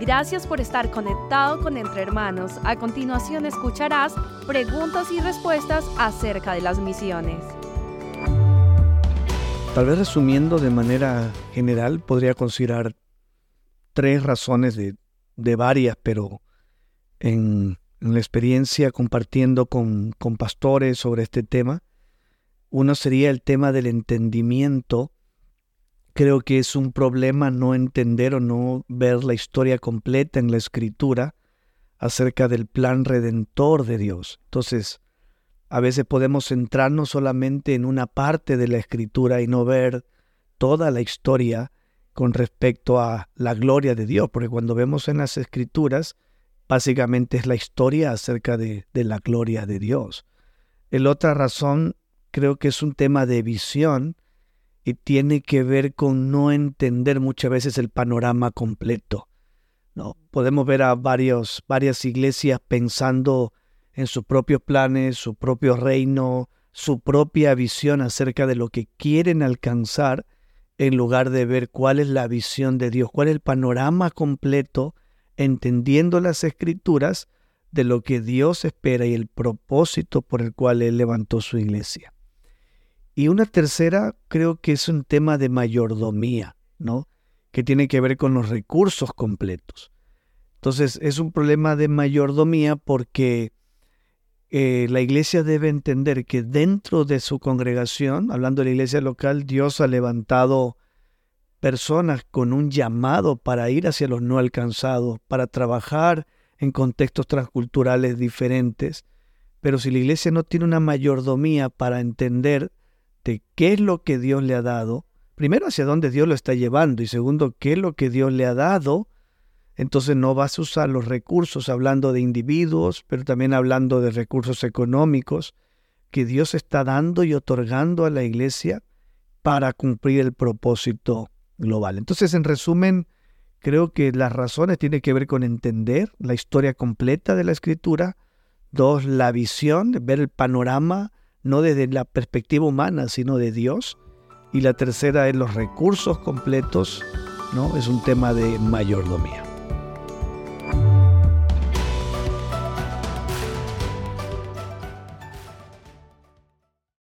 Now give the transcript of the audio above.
Gracias por estar conectado con Entre Hermanos. A continuación escucharás preguntas y respuestas acerca de las misiones. Tal vez resumiendo de manera general, podría considerar tres razones de, varias, pero en, la experiencia compartiendo con, con pastores sobre este tema, uno sería el tema del entendimiento Creo que es un problema no entender o no ver la historia completa en la escritura acerca del plan redentor de Dios. Entonces, a veces podemos centrarnos solamente en una parte de la escritura y no ver toda la historia con respecto a la gloria de Dios, porque cuando vemos en las escrituras, básicamente es la historia acerca de, de la gloria de Dios. El otra razón creo que es un tema de visión, y tiene que ver con no entender muchas veces el panorama completo. ¿no? Podemos ver a varios, varias iglesias pensando en sus propios planes, su propio reino, su propia visión acerca de lo que quieren alcanzar, en lugar de ver cuál es la visión de Dios, cuál es el panorama completo, entendiendo las escrituras de lo que Dios espera y el propósito por el cual Él levantó su iglesia. Y una tercera creo que es un tema de mayordomía, ¿no? Que tiene que ver con los recursos completos. Entonces es un problema de mayordomía porque eh, la iglesia debe entender que dentro de su congregación, hablando de la iglesia local, Dios ha levantado personas con un llamado para ir hacia los no alcanzados, para trabajar en contextos transculturales diferentes. Pero si la iglesia no tiene una mayordomía para entender de qué es lo que Dios le ha dado, primero hacia dónde Dios lo está llevando y segundo qué es lo que Dios le ha dado, entonces no vas a usar los recursos hablando de individuos, pero también hablando de recursos económicos que Dios está dando y otorgando a la iglesia para cumplir el propósito global. Entonces, en resumen, creo que las razones tienen que ver con entender la historia completa de la escritura, dos, la visión, ver el panorama no desde la perspectiva humana, sino de Dios. Y la tercera es los recursos completos, ¿no? Es un tema de mayordomía.